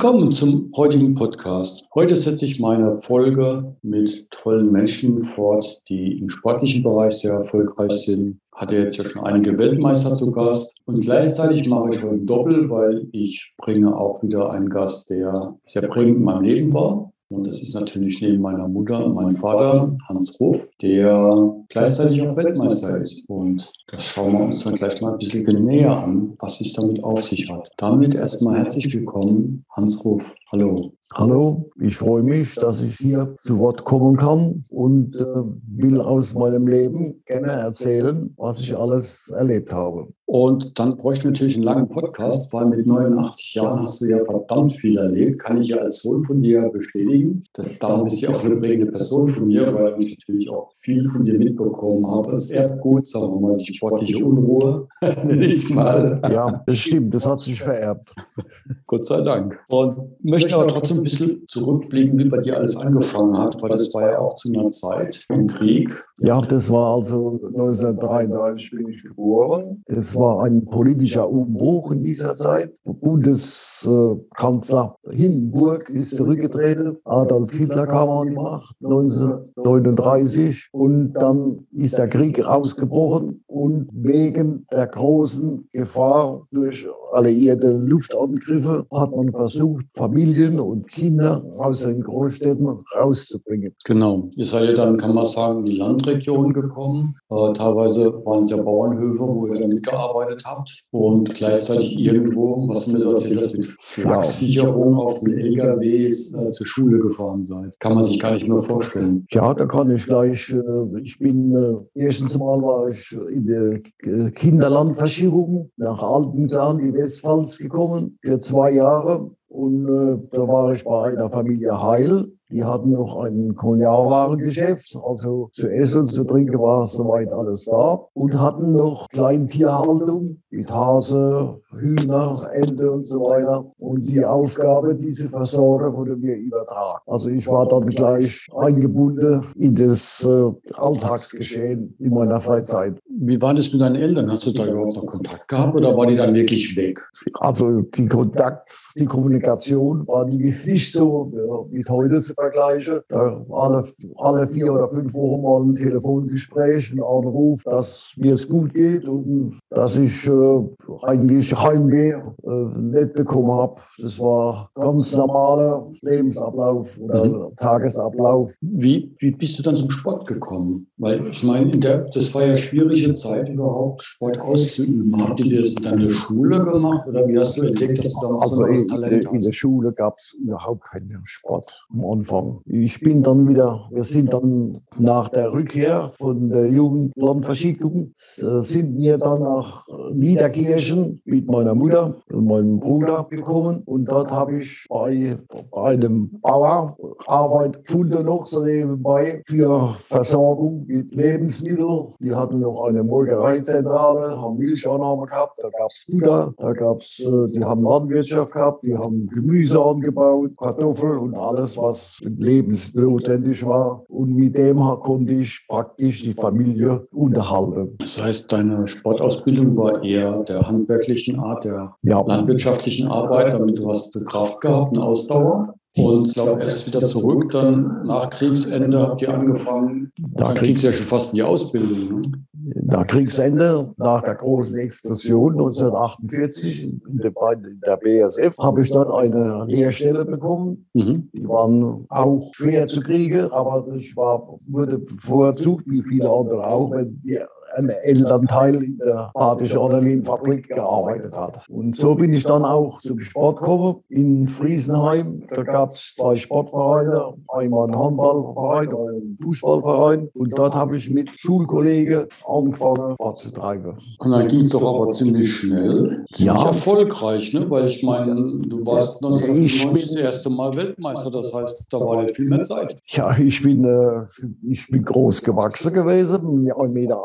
Willkommen zum heutigen Podcast. Heute setze ich meine Folge mit tollen Menschen fort, die im sportlichen Bereich sehr erfolgreich sind. Hatte jetzt ja schon einige Weltmeister zu Gast. Und gleichzeitig mache ich heute Doppel, weil ich bringe auch wieder einen Gast, der sehr prägend in meinem Leben war. Und das ist natürlich neben meiner Mutter mein Vater, Hans Ruf, der gleichzeitig auch Weltmeister ist. Und das schauen wir uns dann gleich mal ein bisschen näher an, was es damit auf sich hat. Damit erstmal herzlich willkommen, Hans Ruf. Hallo. Hallo, ich freue mich, dass ich hier zu Wort kommen kann und äh, will aus meinem Leben gerne erzählen, was ich alles erlebt habe. Und dann bräuchte ich natürlich einen langen Podcast, weil mit 89 Jahren hast du ja verdammt viel erlebt. Kann ich ja als Sohn von dir bestätigen. Das darum bist du auch eine prägende Person von mir, weil ich natürlich auch viel von dir mitbekommen habe. Das Erbgut, sagen wir mal, die sportliche Unruhe, nenne ich mal. Ja, das stimmt, das hat sich vererbt. Gott sei Dank. Und möchte aber trotzdem ein bisschen zurückblicken, wie bei dir alles angefangen hat, weil das war ja auch zu einer Zeit im Krieg. Ja, das war also 1933 bin ich geboren. Das war ein politischer Umbruch in dieser Zeit. Bundeskanzler Hindenburg ist zurückgetreten. Adolf Hitler kam an die Macht 1939 und dann ist der Krieg ausgebrochen und wegen der großen Gefahr durch alliierte Luftangriffe hat man versucht, Familien und Kinder aus den Großstädten rauszubringen. Genau. Ihr seid ja dann, kann man sagen, in die Landregion gekommen. Äh, teilweise waren es ja Bauernhöfe, wo ihr dann mitgearbeitet habt und gleichzeitig irgendwo, was du mir so erzählt hast, mit Flachsicherung auf den LKWs äh, zur Schule gefahren seid. Kann man sich gar nicht mehr vorstellen. Ja, da kann ich gleich. Äh, ich bin äh, erstens mal war ich in der Kinderlandversicherung nach Altenklan, die Westpfalz gekommen für zwei Jahre. Und äh, da war ich bei einer Familie Heil. Die hatten noch ein Kolonialwarengeschäft, also zu essen und zu trinken war soweit alles da. Und hatten noch Kleintierhaltung mit Hase, Hühner, Ente und so weiter. Und die Aufgabe, diese Versorger wurde mir übertragen. Also ich war dann gleich eingebunden in das äh, Alltagsgeschehen in meiner Freizeit. Wie war das mit deinen Eltern? Hast du da überhaupt noch Kontakt gehabt oder war die dann wirklich weg? Also die Kontakt, die Kommunikation war nicht so wie heute Da alle, alle vier oder fünf Wochen mal ein Telefongespräch, ein Anruf, dass mir es gut geht und dass ich äh, eigentlich Heimweh äh, nicht bekommen habe. Das war ganz normaler Lebensablauf oder mhm. Tagesablauf. Wie, wie bist du dann zum Sport gekommen? Weil ich meine, das war ja schwierig schwierige Zeit überhaupt Sport auszuüben? Habt ihr das dann in der Schule gemacht oder wie hast du entdeckt, dass du da also so ein Talent hast? In der Schule gab es überhaupt keinen Sport am Anfang. Ich bin dann wieder, wir sind dann nach der Rückkehr von der Jugendlandverschickung, äh, sind wir dann nach Niederkirchen mit meiner Mutter und meinem Bruder gekommen und dort habe ich bei, bei einem Bauer Arbeit gefunden noch so nebenbei für Versorgung mit Lebensmitteln. Die hatten noch eine Molkereizentrale, haben Milchannahme gehabt, da gab es Butter, da gab es, äh, die haben Landwirtschaft gehabt, die haben Gemüse angebaut, Kartoffeln und alles, was lebensnotwendig war. Und mit dem konnte ich praktisch die Familie unterhalten. Das heißt, deine Sportausbildung war eher der handwerklichen Art, der ja. landwirtschaftlichen Arbeit, damit du hast Kraft gehabt, eine Ausdauer. Und ich glaube, erst wieder zurück, dann nach Kriegsende habt ihr angefangen, da kriegst du ja schon fast in die Ausbildung. Ne? Nach Kriegsende, nach der großen Explosion 1948 in der, in der BSF, habe ich dann eine Lehrstelle bekommen. Mhm. Die waren auch schwer zu kriegen, aber ich war, wurde bevorzugt, wie viele andere auch, wenn die ein Elternteil in der Badische Ornamenfabrik gearbeitet hat. Und so bin ich dann auch zum Sport gekommen in Friesenheim. Da gab es zwei Sportvereine, einmal einen Handballverein, einen Fußballverein. Und dort habe ich mit Schulkollegen angefangen, Sport zu treiben. Und dann ging es doch aber ziemlich schnell. Ziemlich ja. erfolgreich, ne? weil ich meine, du warst 1990 das erste Mal Weltmeister. Das heißt, da war nicht viel mehr Zeit. Ja, ich bin, äh, ich bin groß gewachsen gewesen, 1,80 Meter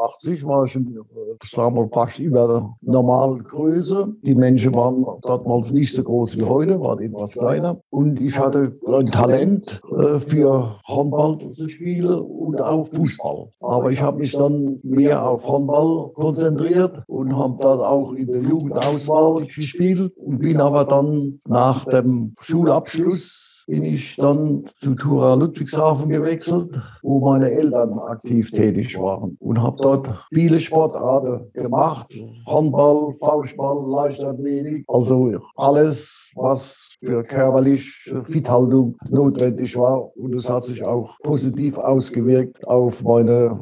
1993 war ich, sagen wir, fast über der normalen Größe. Die Menschen waren damals nicht so groß wie heute, waren etwas kleiner. Und ich hatte ein Talent äh, für Handball zu spielen und auch Fußball. Aber ich habe mich dann mehr auf Handball konzentriert und habe dort auch in der Jugendauswahl gespielt und bin aber dann nach dem Schulabschluss bin ich dann zu Tura Ludwigshafen gewechselt, wo meine Eltern aktiv tätig waren und habe dort viele Sportarten gemacht. Handball, Faustball, Leichtathletik, also alles, was für körperliche Fithaltung notwendig war. Und es hat sich auch positiv ausgewirkt auf meine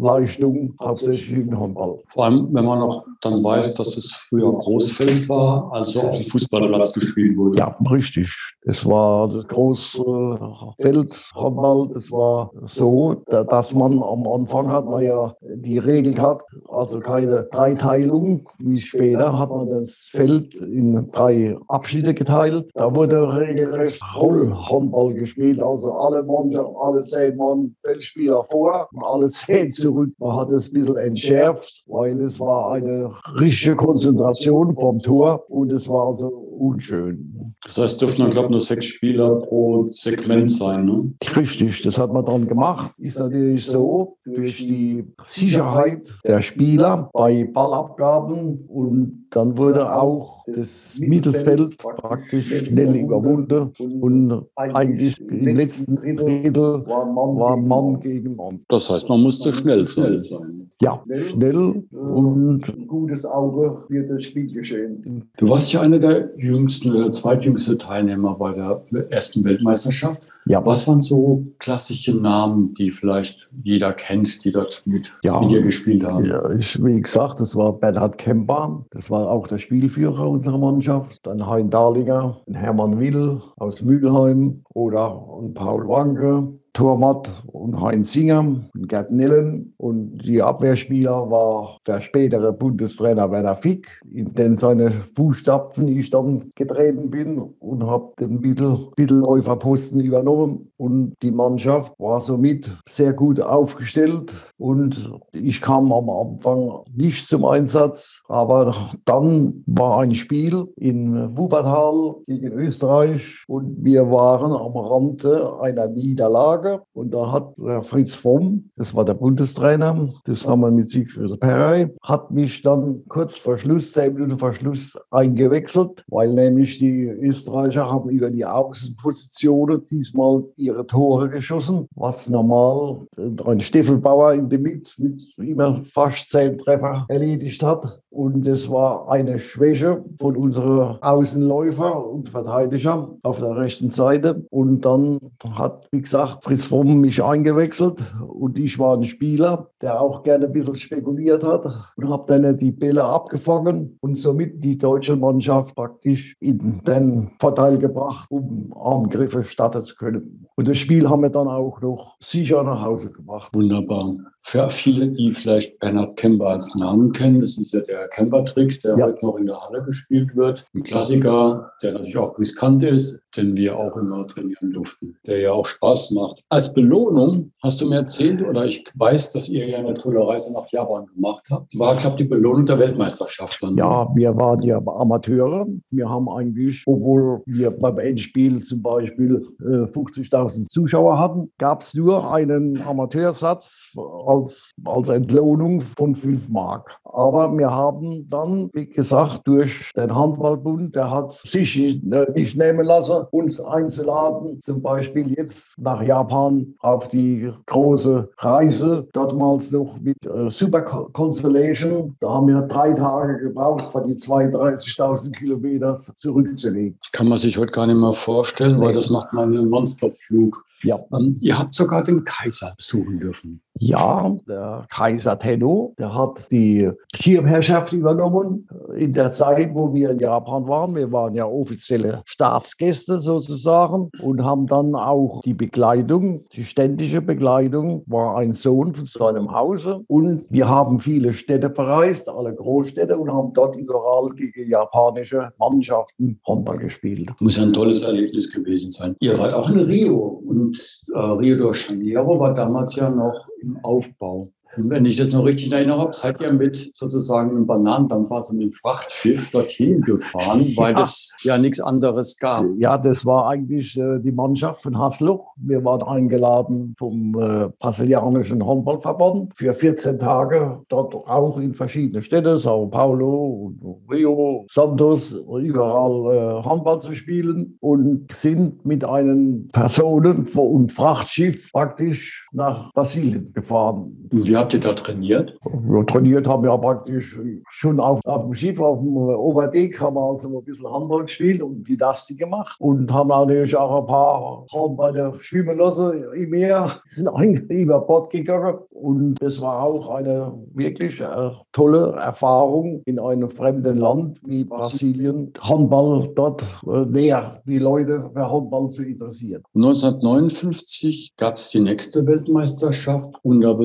Leistung hauptsächlich im Handball. Vor allem, wenn man noch dann weiß, dass es früher Großfeld war, also auf dem Fußballplatz gespielt wurde. Ja, richtig. Es war das große Feld Handball. Das war so, dass man am Anfang hat man ja die Regel gehabt, also keine Dreiteilung. Wie später hat man das Feld in drei Abschnitte geteilt. Da wurde regelrecht Rollhandball gespielt. Also alle Mannschaften, alle zehn Mann Feldspieler vor und alle zehn Zurück. Man hat es ein bisschen entschärft, weil es war eine richtige Konzentration vom Tor und es war so unschön. Das heißt, dürfen dann, glaube ich, nur sechs Spieler pro Segment sein, ne? Richtig, das hat man dann gemacht. Ist natürlich so, durch die Sicherheit der Spieler bei Ballabgaben und dann wurde auch das Mittelfeld praktisch schnell überwunden und eigentlich im letzten Drittel war Mann gegen Mann. Das heißt, man musste schnell sein. Ja, schnell und ein gutes Auge für das Spielgeschehen. Du warst ja einer der jüngsten oder zweitjüngste Teilnehmer bei der ersten Weltmeisterschaft. Ja. Was waren so klassische Namen, die vielleicht jeder kennt, die dort mit, ja. mit dir gespielt haben? Ja, ich, wie gesagt, das war Bernhard Kemper, das war auch der Spielführer unserer Mannschaft. Dann Hein Dahlinger, Hermann Will aus Mülheim oder Paul Wanke. Torwart und Heinz Singer und Gerd Nillen. Und die Abwehrspieler war der spätere Bundestrainer Werner Fick, in den seine Fußstapfen ich dann getreten bin und habe den Mittel Mittelläuferposten übernommen. Und die Mannschaft war somit sehr gut aufgestellt. Und ich kam am Anfang nicht zum Einsatz, aber dann war ein Spiel in Wuppertal gegen Österreich und wir waren am Rande einer Niederlage. Tage. Und da hat Fritz Fromm, das war der Bundestrainer, zusammen mit Siegfried Perrey, hat mich dann kurz vor Schluss, zehn Minuten vor Schluss eingewechselt, weil nämlich die Österreicher haben über die Außenpositionen diesmal ihre Tore geschossen, was normal ein Steffelbauer in der Mitte mit immer fast zehn Treffer erledigt hat. Und es war eine Schwäche von unseren Außenläufer und Verteidiger auf der rechten Seite. Und dann hat, wie gesagt, Fritz Fromm mich eingewechselt und ich war ein Spieler, der auch gerne ein bisschen spekuliert hat und habe dann die Bälle abgefangen und somit die deutsche Mannschaft praktisch in den Vorteil gebracht, um Angriffe starten zu können. Und das Spiel haben wir dann auch noch sicher nach Hause gebracht. Wunderbar. Für viele, die vielleicht Bernhard Kemper als Namen kennen, das ist ja der Kemper-Trick, der ja. heute noch in der Halle gespielt wird. Ein Klassiker, der natürlich auch riskant ist, den wir auch immer trainieren durften, der ja auch Spaß macht. Als Belohnung hast du mir erzählt, oder ich weiß, dass ihr ja eine tolle Reise nach Japan gemacht habt, war, glaube ich, die Belohnung der Weltmeisterschaft. Dann. Ja, wir waren ja Amateure. Wir haben eigentlich, obwohl wir beim Endspiel zum Beispiel äh, 50.000 Zuschauer hatten, gab es nur einen Amateursatz als, als Entlohnung von 5 Mark. Aber wir haben dann, wie gesagt, durch den Handballbund, der hat sich nicht nehmen lassen, uns einzuladen, zum Beispiel jetzt nach Japan auf die große Reise, damals noch mit äh, Super Constellation. Da haben wir drei Tage gebraucht, für die 32.000 Kilometer zurückzulegen. Kann man sich heute gar nicht mehr vorstellen, nee. weil das macht man einen Nonstop-Flug. Ja. Ähm, ihr habt sogar den Kaiser besuchen dürfen. Ja, der Kaiser Tenno, der hat die Schirmherrschaft übernommen in der Zeit, wo wir in Japan waren. Wir waren ja offizielle Staatsgäste sozusagen und haben dann auch die Begleitung, die ständische Begleitung, war ein Sohn von seinem Hause. Und wir haben viele Städte verreist, alle Großstädte und haben dort überall gegen japanische Mannschaften Handball gespielt. Muss ein tolles Erlebnis gewesen sein. Ihr wart auch in Rio und äh, Rio de Janeiro war damals ja noch im Aufbau. Wenn ich das noch richtig erinnere, seid ihr mit sozusagen einem Bananendampfer, also mit dem Frachtschiff dorthin gefahren, weil ja. es ja nichts anderes gab. Ja, das war eigentlich äh, die Mannschaft von Haslo. Wir waren eingeladen vom äh, brasilianischen Handballverband für 14 Tage, dort auch in verschiedene Städte, Sao Paulo, Rio, Santos, überall äh, Handball zu spielen und sind mit einem Personen- und Frachtschiff praktisch nach Brasilien gefahren. Und habt ihr da trainiert? Ja, trainiert haben wir praktisch schon auf, auf dem Schiff, auf dem Oberdeck, haben wir also ein bisschen Handball gespielt und Gymnastik gemacht und haben natürlich auch ein paar Handballer schwimmen lassen im Meer, sind über Bord gegangen und das war auch eine wirklich äh, tolle Erfahrung in einem fremden Land wie Brasilien, Handball dort äh, näher die Leute für Handball zu interessieren. 1959 gab es die nächste Weltmeisterschaft unter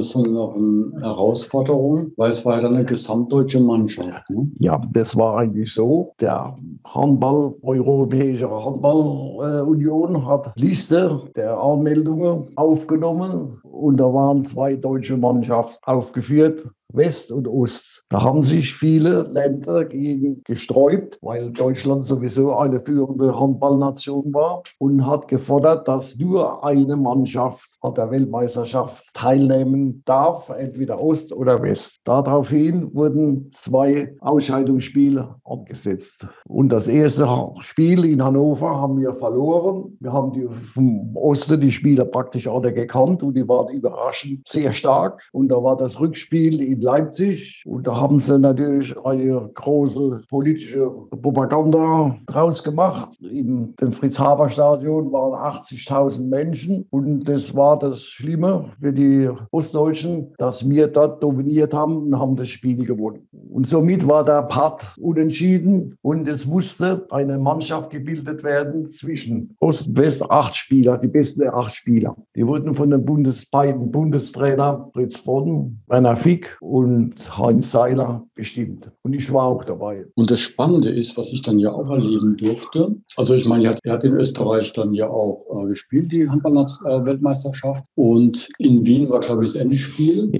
besonderen Herausforderungen, weil es war ja dann eine gesamtdeutsche Mannschaft. Ne? Ja, das war eigentlich so. Der Handball, Europäische Handballunion hat Liste der Anmeldungen aufgenommen und da waren zwei deutsche Mannschaften aufgeführt. West und Ost. Da haben sich viele Länder gegen gesträubt, weil Deutschland sowieso eine führende Handballnation war und hat gefordert, dass nur eine Mannschaft an der Weltmeisterschaft teilnehmen darf, entweder Ost oder West. Daraufhin wurden zwei Ausscheidungsspiele angesetzt. Und das erste Spiel in Hannover haben wir verloren. Wir haben die vom Osten die Spieler praktisch alle gekannt und die waren überraschend sehr stark. Und da war das Rückspiel in Leipzig. Und da haben sie natürlich eine große politische Propaganda draus gemacht. Im Fritz-Haber-Stadion waren 80.000 Menschen. Und das war das Schlimme für die Ostdeutschen, dass wir dort dominiert haben und haben das Spiel gewonnen. Und somit war der Part unentschieden und es musste eine Mannschaft gebildet werden zwischen Ost und West, acht Spieler, die besten acht Spieler. Die wurden von den Bundes beiden Bundestrainer Fritz von, Werner Fick und Heinz Seiler bestimmt. Und ich war auch dabei. Und das Spannende ist, was ich dann ja auch erleben durfte, also ich meine, er hat, in Österreich dann ja auch äh, gespielt, die Handball-Weltmeisterschaft. Und in Wien war, glaube ich, das Endspiel.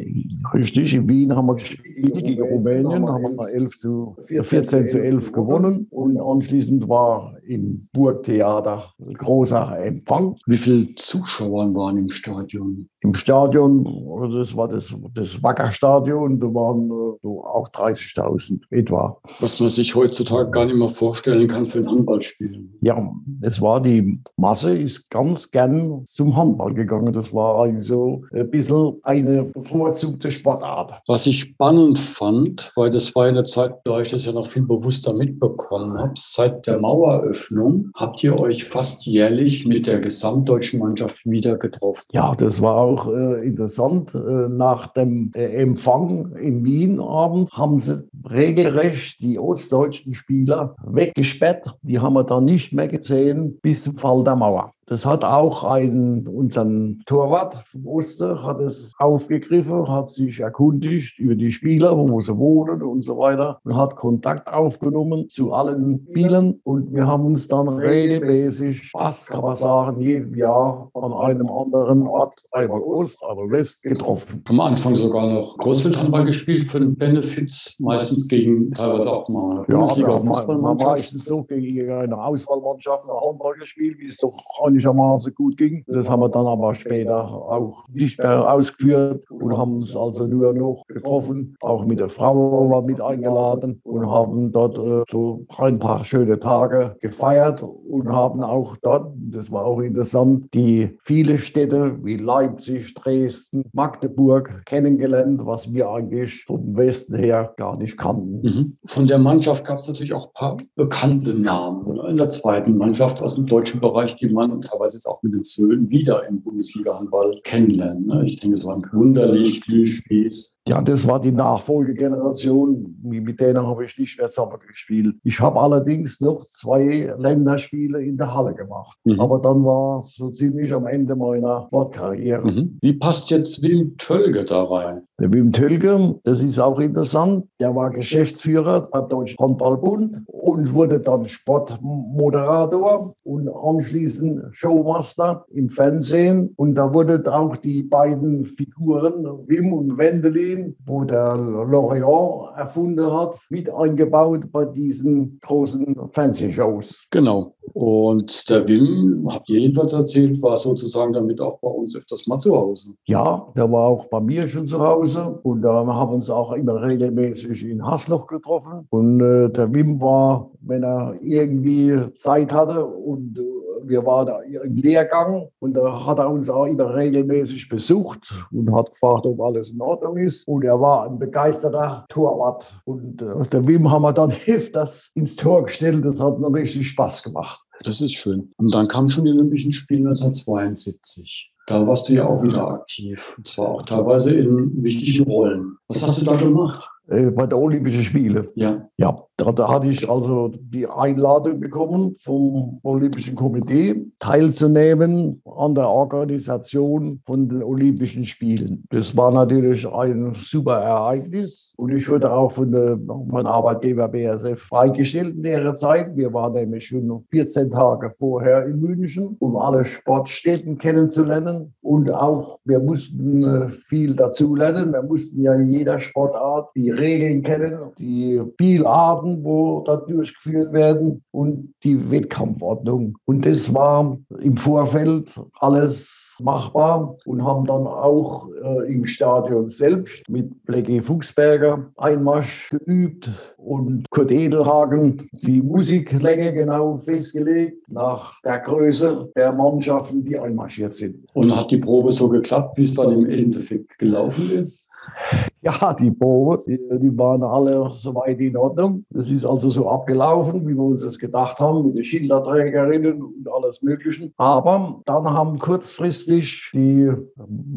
Richtig, in Wien haben wir gespielt gegen Rumänien, haben wir 11 zu, 14 zu 11 gewonnen. Und anschließend war im Burgtheater ein großer Empfang. Wie viele Zuschauer waren im Stadion? Im Stadion, das war das, das Wackerstadion, da waren äh, so auch 30.000 etwa. Was man sich heutzutage gar nicht mehr vorstellen kann für ein Handballspiel. Ja, es war die Masse, ist ganz gern zum Handball gegangen. Das war also ein bisschen eine bevorzugte Sportart. Was ich spannend fand, weil das war eine Zeit, da ich das ja noch viel bewusster mitbekommen habe, seit der Maueröffnung habt ihr euch fast jährlich mit der gesamtdeutschen Mannschaft wieder getroffen. Ja, das war auch äh, interessant. Äh, nach dem äh, Empfang in Wien abends haben sie regelrecht die ostdeutschen Spieler weggesperrt. Die haben wir dann nicht mehr gesehen bis zum Fall der Mauer. Das hat auch ein, unseren Torwart vom Oster hat es aufgegriffen, hat sich erkundigt über die Spieler, wo sie wohnen und so weiter und hat Kontakt aufgenommen zu allen Spielern und wir haben uns dann regelmäßig, fast kann man sagen, jedes Jahr an einem anderen Ort, einmal Ost, einmal West getroffen. Am Anfang sogar noch Großfeldhandball gespielt für den Benefits, meistens gegen teilweise auch mal Bundesliga ja. Meistens doch gegen eine Auswahlmannschaft, eine Handball gespielt, wie es doch eigentlich einigermaßen gut ging. Das haben wir dann aber später auch nicht mehr ausgeführt und haben uns also nur noch getroffen. Auch mit der Frau war mit eingeladen und haben dort äh, so ein paar schöne Tage gefeiert und haben auch dort, das war auch interessant, die viele Städte wie Leipzig, Dresden, Magdeburg kennengelernt, was wir eigentlich vom Westen her gar nicht kannten. Mhm. Von der Mannschaft gab es natürlich auch ein paar bekannte Namen in der zweiten Mannschaft aus dem deutschen Bereich, die man teilweise jetzt auch mit den Söhnen wieder im Bundesliga-Handball kennenlernen. Ne? Ich denke so an Wunderlich, Glühspieß, Ja, das war die Nachfolgegeneration. Mit denen habe ich nicht mehr zusammen gespielt. Ich habe allerdings noch zwei Länderspiele in der Halle gemacht. Mhm. Aber dann war so ziemlich am Ende meiner Sportkarriere. Mhm. Wie passt jetzt Wim Tölge da rein? Der Wim Tölge, das ist auch interessant, der war Geschäftsführer beim Deutschen Handballbund und wurde dann Sportmoderator und anschließend Showmaster im Fernsehen. Und da wurden auch die beiden Figuren, Wim und Wendelin, wo der L'Oreal erfunden hat, mit eingebaut bei diesen großen Fernsehshows. Genau. Und der Wim, habt ihr jedenfalls erzählt, war sozusagen damit auch bei uns öfters mal zu Hause. Ja, der war auch bei mir schon zu Hause und da haben wir uns auch immer regelmäßig in Hasloch getroffen. Und äh, der Wim war, wenn er irgendwie Zeit hatte und äh, wir waren da im Lehrgang und da hat er uns auch immer regelmäßig besucht und hat gefragt, ob alles in Ordnung ist. Und er war ein begeisterter Torwart. Und äh, der Wim haben wir dann das ins Tor gestellt. Das hat mir richtig Spaß gemacht. Das ist schön. Und dann kamen schon die Olympischen Spiele 1972. Da warst du ja auch wieder aktiv. Und zwar auch teilweise in wichtigen Rollen. Was hast du da gemacht? Äh, bei der Olympischen Spiele. Ja. Ja, da, da, hatte ich also die Einladung bekommen vom Olympischen Komitee, teilzunehmen an der Organisation von den Olympischen Spielen. Das war natürlich ein super Ereignis und ich wurde auch von meinem Arbeitgeber BSF freigestellt in der Zeit. Wir waren nämlich schon 14 Tage vorher in München, um alle Sportstätten kennenzulernen und auch wir mussten äh, viel dazulernen. Wir mussten ja in jeder Sportart die Regeln kennen, die Spielarten, wo da durchgeführt werden und die Wettkampfordnung. Und das war im Vorfeld alles machbar und haben dann auch äh, im Stadion selbst mit Blackie Fuchsberger Einmarsch geübt und Kurt Edelhagen die Musiklänge genau festgelegt nach der Größe der Mannschaften, die einmarschiert sind. Und hat die Probe so geklappt, wie es dann im Endeffekt gelaufen ist? Ja, die Probe, die, die, waren alle soweit in Ordnung. Es ist also so abgelaufen, wie wir uns das gedacht haben, mit den Schilderträgerinnen und alles Mögliche. Aber dann haben kurzfristig die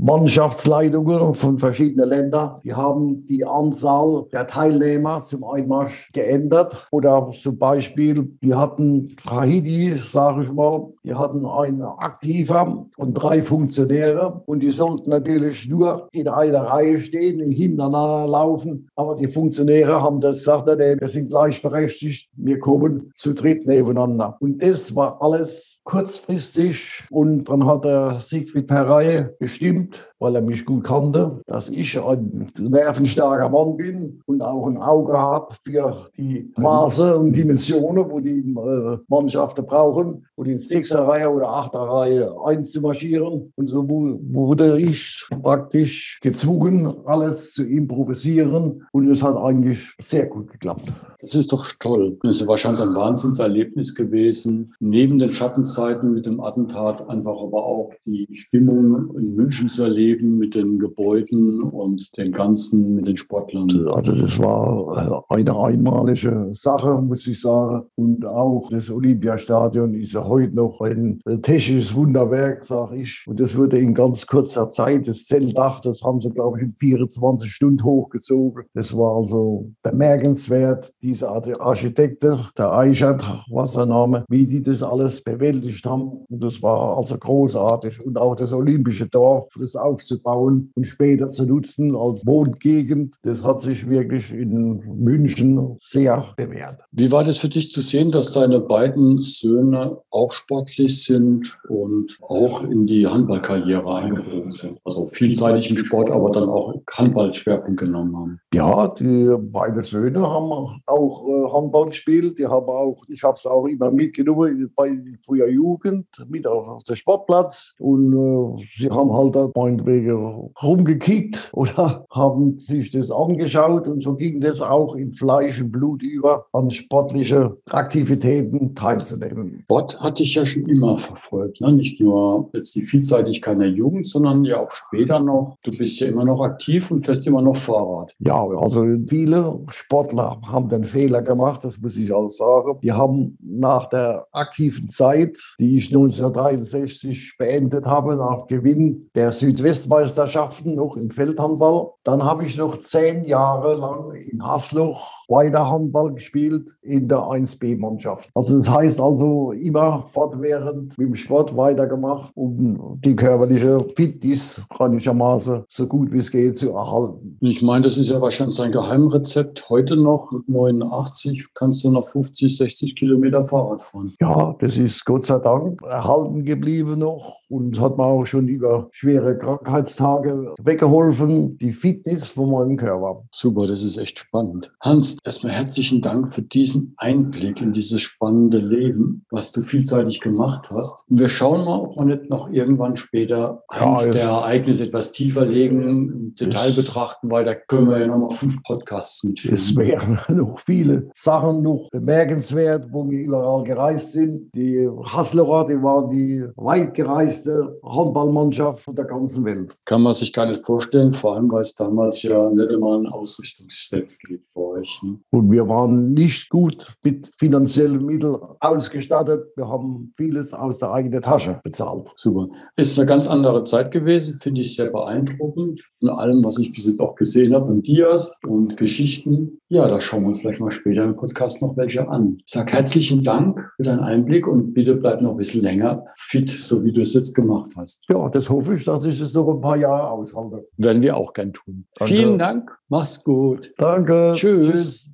Mannschaftsleitungen von verschiedenen Ländern, die haben die Anzahl der Teilnehmer zum Einmarsch geändert. Oder zum Beispiel, die hatten Haiti, sage ich mal, die hatten einen Aktiver und drei Funktionäre und die sollten natürlich nur in einer Reihe stehen, hin hintereinander laufen. Aber die Funktionäre haben das gesagt, wir sind gleichberechtigt, wir kommen zu dritt nebeneinander. Und das war alles kurzfristig. Und dann hat der Siegfried Perrey bestimmt, weil er mich gut kannte, dass ich ein nervenstarker Mann bin und auch ein Auge habe für die Maße und Dimensionen, wo die äh, Mannschaften brauchen, wo die Sechserreihe oder Achterreihe einzumarschieren. Und so wurde ich praktisch gezwungen, alles zu improvisieren. Und es hat eigentlich sehr gut geklappt. Das ist doch toll. Das ist wahrscheinlich ein Wahnsinnserlebnis gewesen. Neben den Schattenzeiten mit dem Attentat einfach aber auch die Stimmung in München zu erleben Leben mit den Gebäuden und den ganzen, mit den Sportlern? Also das war äh, eine einmalige Sache, muss ich sagen. Und auch das Olympiastadion ist ja heute noch ein technisches Wunderwerk, sage ich. Und das wurde in ganz kurzer Zeit, das Zeltdach, das haben sie, glaube ich, in 24 Stunden hochgezogen. Das war also bemerkenswert. Diese Architekten, der Eichert, was der Name, wie die das alles bewältigt haben. Und das war also großartig. Und auch das Olympische Dorf, das auch aufzubauen und später zu nutzen als Wohngegend. Das hat sich wirklich in München sehr bewährt. Wie war das für dich zu sehen, dass deine beiden Söhne auch sportlich sind und auch in die Handballkarriere eingebunden sind? Also vielseitig im Sport, aber dann auch Handballschwerpunkt genommen haben. Ja, die beiden Söhne haben auch äh, Handball gespielt. Die haben auch, ich habe es auch immer mitgenommen bei früher Jugend mit auf dem Sportplatz und äh, sie haben halt mein meinetwegen rumgekickt oder haben sich das angeschaut und so ging das auch in Fleisch und Blut über, an sportliche Aktivitäten teilzunehmen. Sport hatte ich ja schon immer verfolgt, ne? nicht nur jetzt die Vielseitigkeit der Jugend, sondern ja auch später noch. Du bist ja immer noch aktiv und fährst immer noch Fahrrad. Ja, also viele Sportler haben den Fehler gemacht, das muss ich auch sagen. Die haben nach der aktiven Zeit, die ich 1963 beendet habe, nach Gewinn der Südwest Westmeisterschaften noch im Feldhandball. Dann habe ich noch zehn Jahre lang in Hasloch weiter Handball gespielt in der 1B-Mannschaft. Also das heißt also immer fortwährend mit dem Sport weitergemacht, um die körperliche Fitness einigermaßen so gut wie es geht zu erhalten. Ich meine, das ist ja wahrscheinlich sein Geheimrezept. Heute noch mit 89 kannst du noch 50, 60 Kilometer Fahrrad fahren. Ja, das ist Gott sei Dank erhalten geblieben noch und hat mir auch schon über schwere Krankheitstage weggeholfen. Die Fitness von meinem Körper. Super, das ist echt spannend. Hans, erstmal herzlichen Dank für diesen Einblick in dieses spannende Leben, was du vielseitig gemacht hast. Und wir schauen mal, ob wir nicht noch irgendwann später eins der Ereignisse etwas tiefer legen, im Detail betrachten, weil da können wir ja nochmal fünf Podcasts mitführen. Es wären noch viele Sachen noch bemerkenswert, wo wir überall gereist sind. Die Haslerer, die waren die weit gereiste Handballmannschaft von der ganzen Welt. Kann man sich gar nicht vorstellen, vor allem weil es damals ja nicht immer ein Ausrüstungsgesetz gibt für euch. Ne? Und wir waren nicht gut mit finanziellen Mitteln ausgestattet. Wir haben vieles aus der eigenen Tasche bezahlt. Super. Ist eine ganz andere Zeit gewesen, finde ich sehr beeindruckend. Von allem, was ich bis jetzt auch gesehen habe, und Dias und Geschichten. Ja, da schauen wir uns vielleicht mal später im Podcast noch welche an. Ich sage herzlichen Dank für deinen Einblick und bitte bleib noch ein bisschen länger fit, so wie du es jetzt gemacht hast. Ja, das hoffe ich, dass ich es noch ein paar Jahre aushalte. Werden wir auch gern tun. Danke. Vielen Dank. Mach's gut. Danke. Tschüss. Tschüss.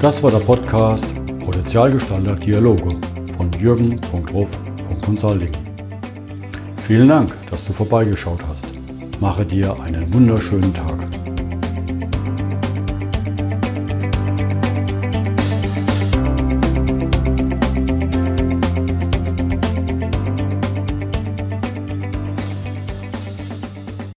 Das war der Podcast Potenzialgestalter Dialoge von jürgen.ruf.consulting. Vielen Dank, dass du vorbeigeschaut hast. Mache dir einen wunderschönen Tag.